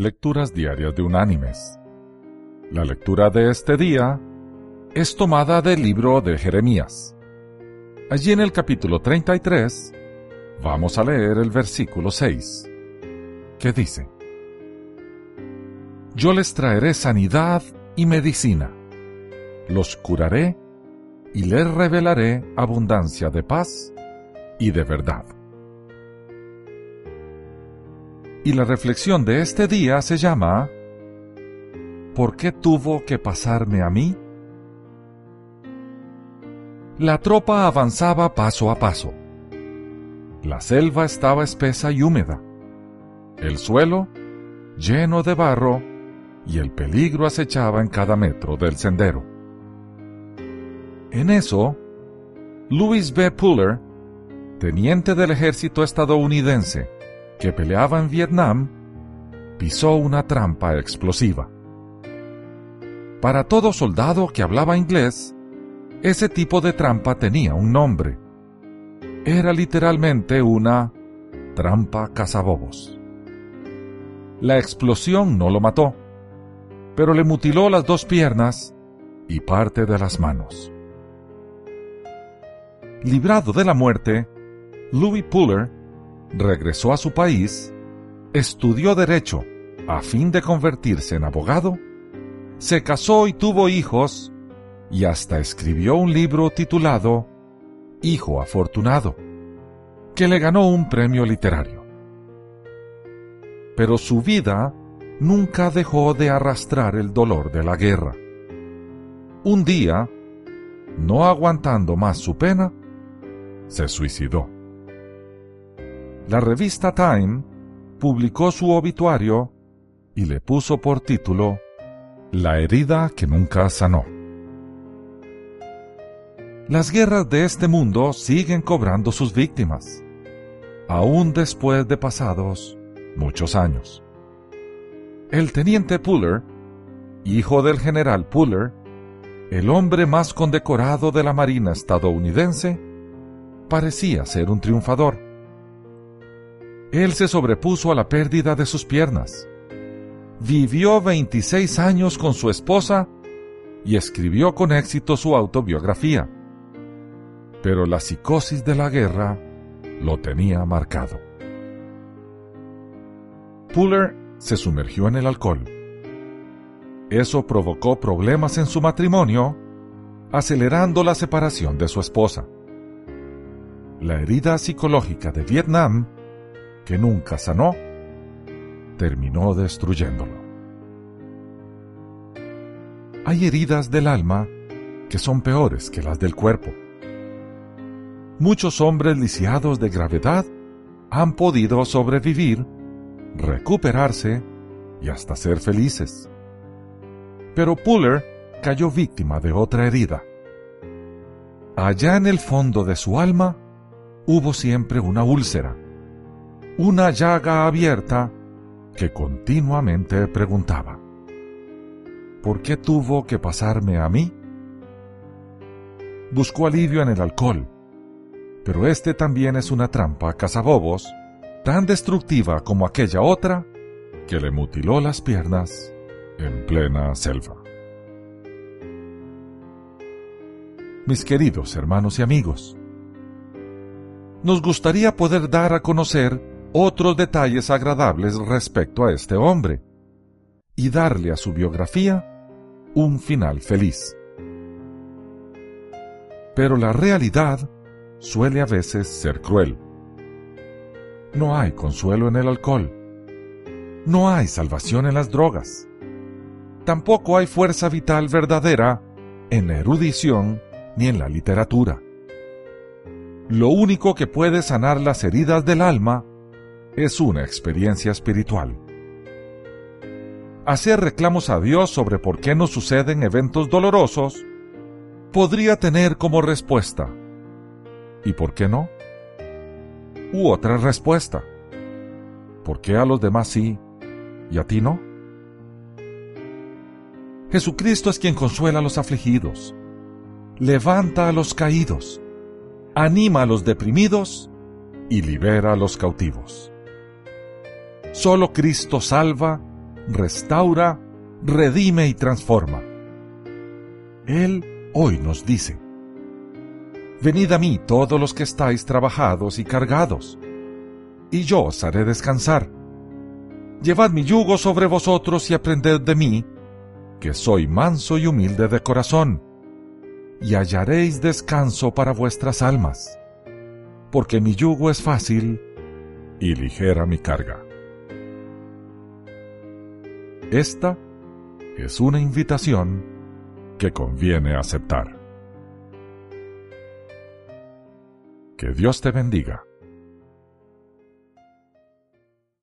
Lecturas Diarias de Unánimes. La lectura de este día es tomada del libro de Jeremías. Allí en el capítulo 33 vamos a leer el versículo 6, que dice, Yo les traeré sanidad y medicina, los curaré y les revelaré abundancia de paz y de verdad. Y la reflexión de este día se llama ¿Por qué tuvo que pasarme a mí? La tropa avanzaba paso a paso. La selva estaba espesa y húmeda. El suelo lleno de barro y el peligro acechaba en cada metro del sendero. En eso, Louis B. Puller, teniente del ejército estadounidense, que peleaba en Vietnam, pisó una trampa explosiva. Para todo soldado que hablaba inglés, ese tipo de trampa tenía un nombre. Era literalmente una trampa cazabobos. La explosión no lo mató, pero le mutiló las dos piernas y parte de las manos. Librado de la muerte, Louis Puller regresó a su país, estudió derecho a fin de convertirse en abogado, se casó y tuvo hijos, y hasta escribió un libro titulado Hijo Afortunado, que le ganó un premio literario. Pero su vida nunca dejó de arrastrar el dolor de la guerra. Un día, no aguantando más su pena, se suicidó la revista Time publicó su obituario y le puso por título La herida que nunca sanó. Las guerras de este mundo siguen cobrando sus víctimas, aún después de pasados muchos años. El teniente Puller, hijo del general Puller, el hombre más condecorado de la Marina estadounidense, parecía ser un triunfador él se sobrepuso a la pérdida de sus piernas. Vivió 26 años con su esposa y escribió con éxito su autobiografía. Pero la psicosis de la guerra lo tenía marcado. Puller se sumergió en el alcohol. Eso provocó problemas en su matrimonio, acelerando la separación de su esposa. La herida psicológica de Vietnam que nunca sanó, terminó destruyéndolo. Hay heridas del alma que son peores que las del cuerpo. Muchos hombres lisiados de gravedad han podido sobrevivir, recuperarse y hasta ser felices. Pero Puller cayó víctima de otra herida. Allá en el fondo de su alma hubo siempre una úlcera una llaga abierta que continuamente preguntaba, ¿por qué tuvo que pasarme a mí? Buscó alivio en el alcohol, pero este también es una trampa cazabobos tan destructiva como aquella otra que le mutiló las piernas en plena selva. Mis queridos hermanos y amigos, nos gustaría poder dar a conocer otros detalles agradables respecto a este hombre y darle a su biografía un final feliz. Pero la realidad suele a veces ser cruel. No hay consuelo en el alcohol. No hay salvación en las drogas. Tampoco hay fuerza vital verdadera en la erudición ni en la literatura. Lo único que puede sanar las heridas del alma es una experiencia espiritual. Hacer reclamos a Dios sobre por qué nos suceden eventos dolorosos podría tener como respuesta ¿y por qué no? U otra respuesta ¿por qué a los demás sí y a ti no? Jesucristo es quien consuela a los afligidos, levanta a los caídos, anima a los deprimidos y libera a los cautivos. Solo Cristo salva restaura, redime y transforma. Él hoy nos dice, Venid a mí todos los que estáis trabajados y cargados, y yo os haré descansar. Llevad mi yugo sobre vosotros y aprended de mí, que soy manso y humilde de corazón, y hallaréis descanso para vuestras almas, porque mi yugo es fácil y ligera mi carga. Esta es una invitación que conviene aceptar. Que Dios te bendiga.